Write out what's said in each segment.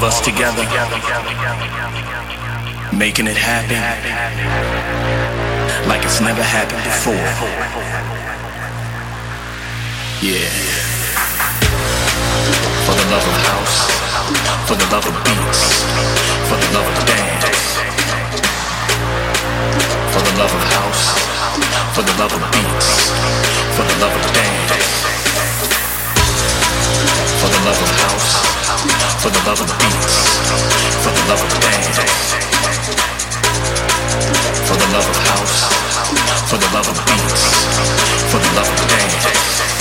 of us together, making it happen like it's never happened before. Yeah. For the love of house, for the love of beats, for the love of dance. For the love of house, for the love of beats, for the love of dance. For the love of house, for the love of beats, for the love of dance. For the love of house, for the love of beats, for the love of dance.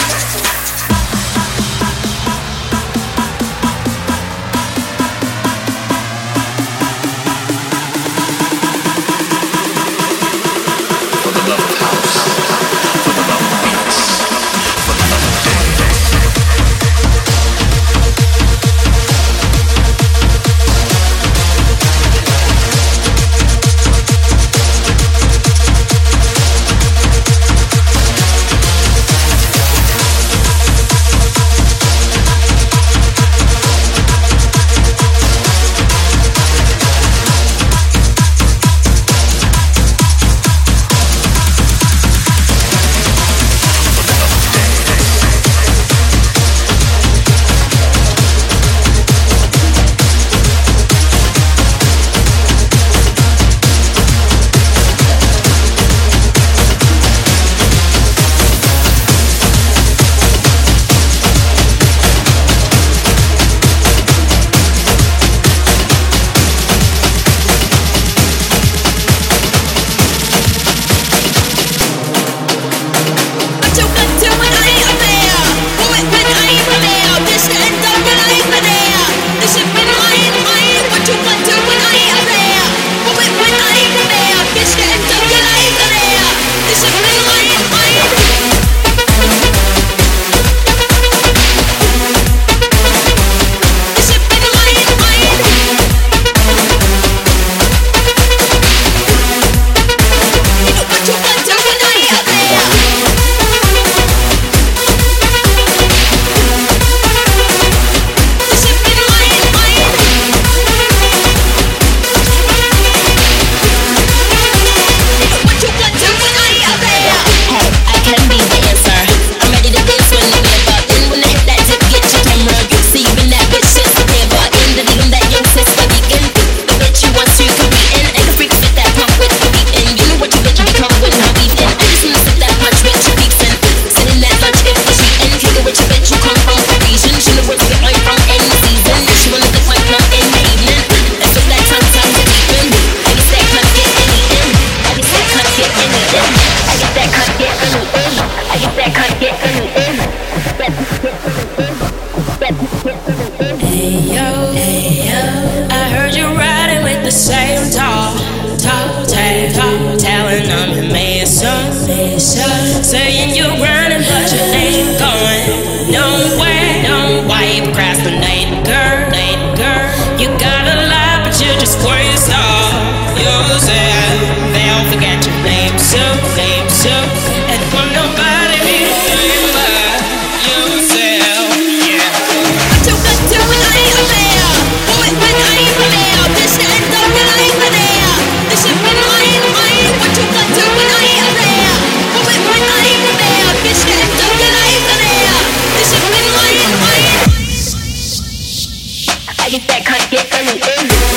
can't get any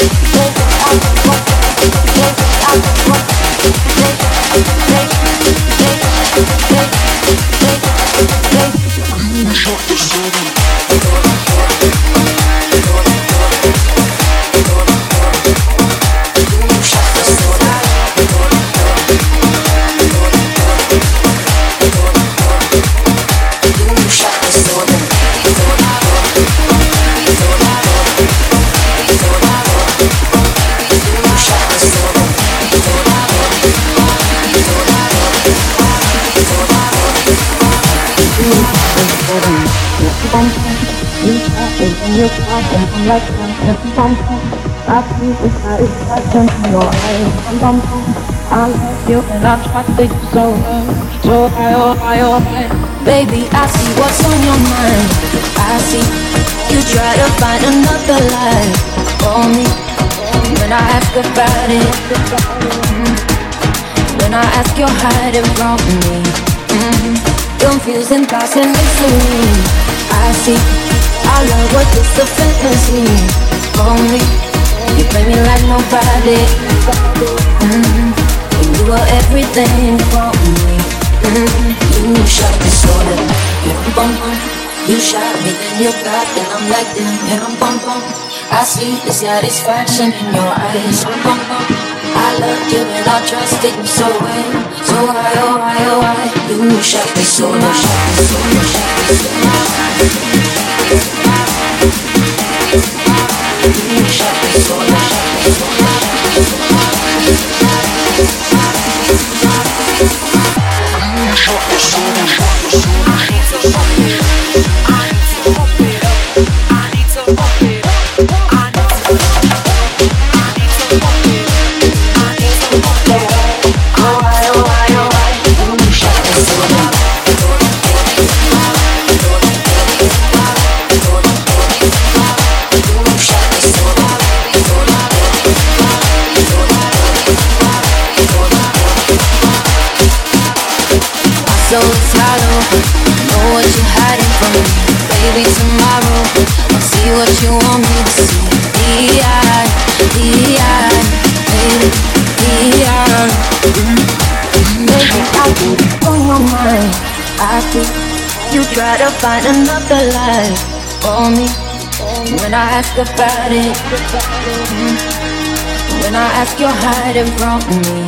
Oh. Your. I love you and I trusted you so. So oh oh. Baby, I see what's on your mind. I see you try to find another life for me. When I ask about it, mm, when I ask, you're hiding from me. Mm, confusing thoughts and mystery. I see our love was just a fantasy for me. You play me like nobody. Mm, and you were everything for me. Mm, you shot me so you bum bum. You shot me, then you got, and I'm like damn, and I'm bum bum. I see the satisfaction in your eyes. Bum bum bum. I loved you and I trusted you so well, so high, oh why, oh high. You shot me so, shot me so, shot me so. You shot me so, no shot me so, no shot me find another life for me. When I ask about it, mm, when I ask, you're hiding from me.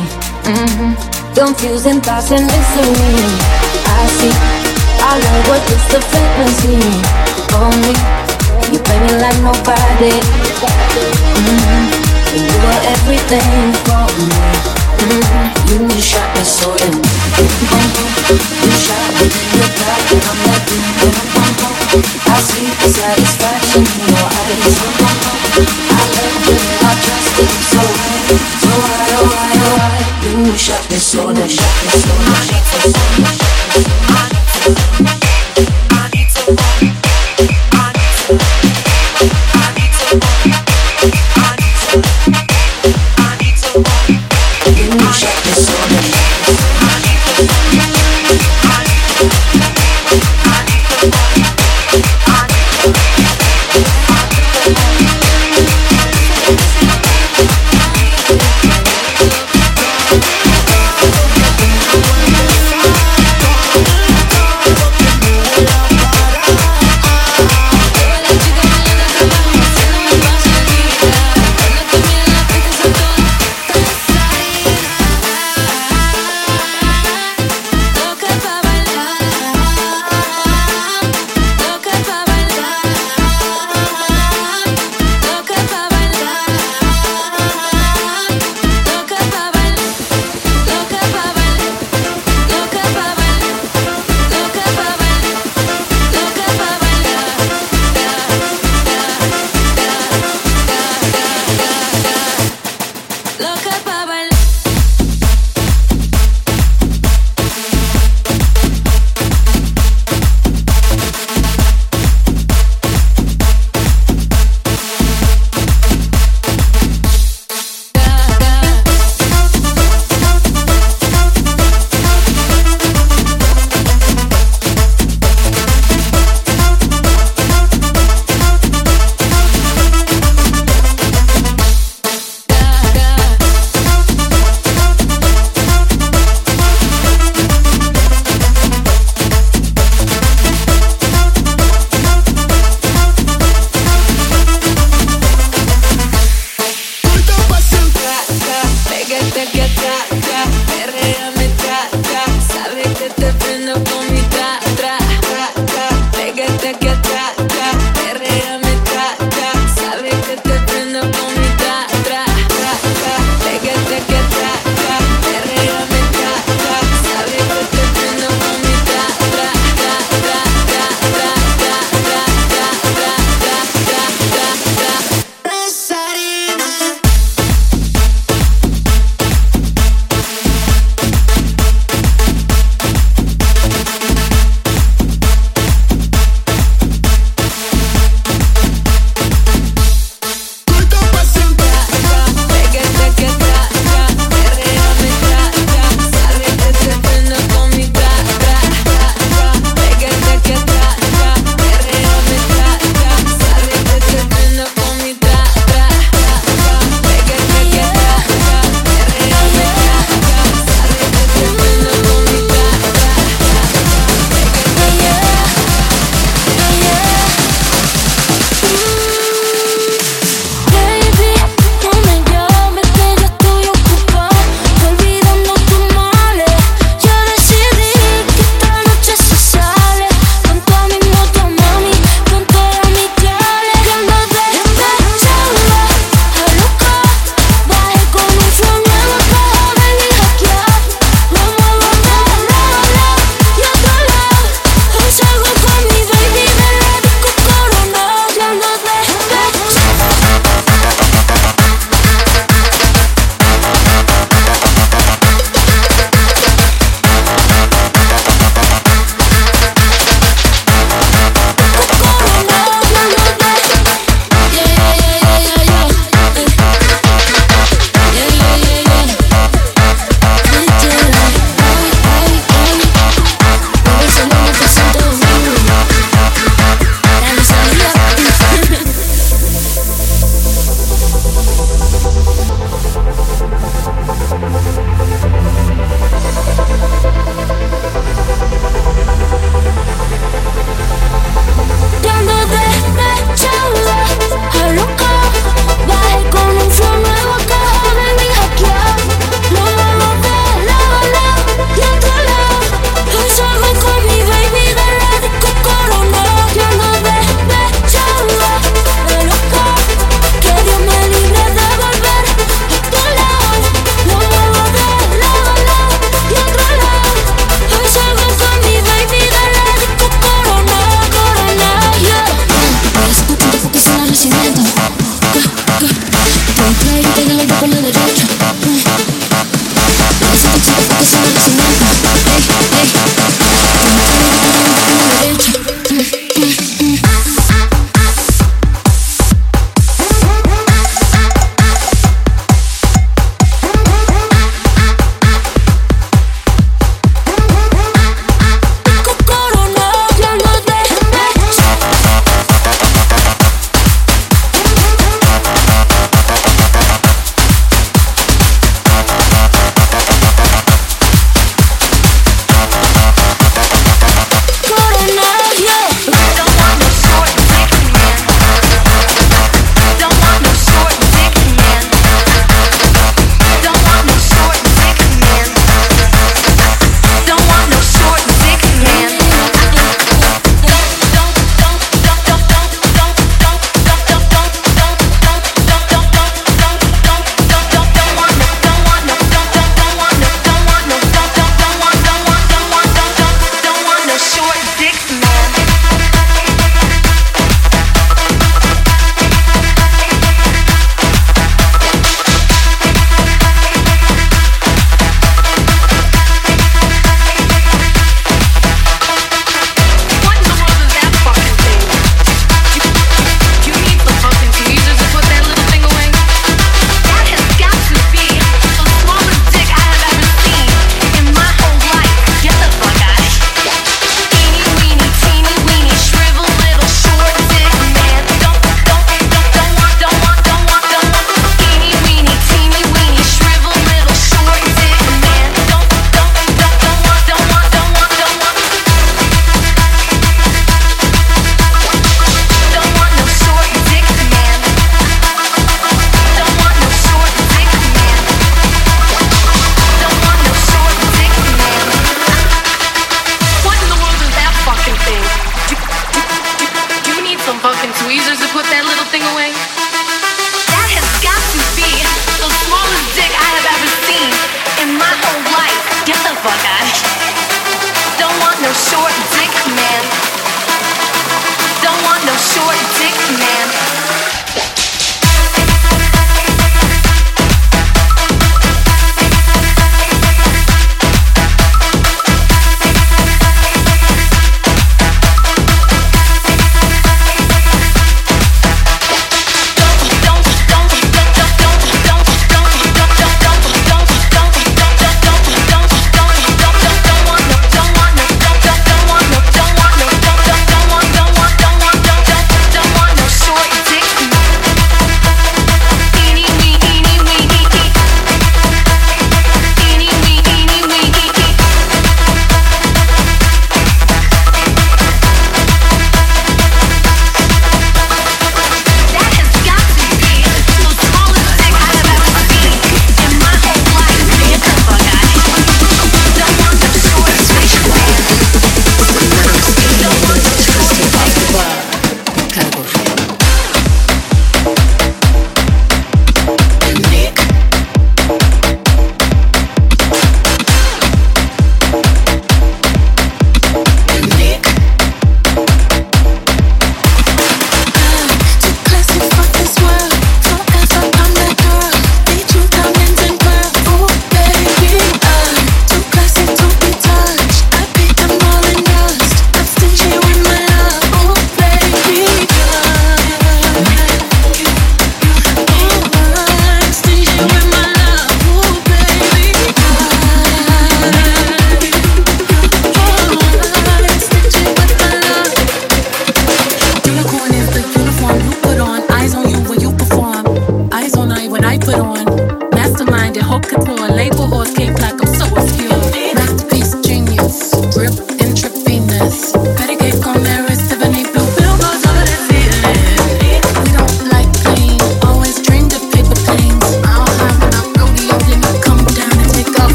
Mm-hmm. Confusing thoughts and mystery. I see I love was just a fantasy for me. You play me like nobody. Mm-hmm. You were everything for me. Mm-hmm. I see the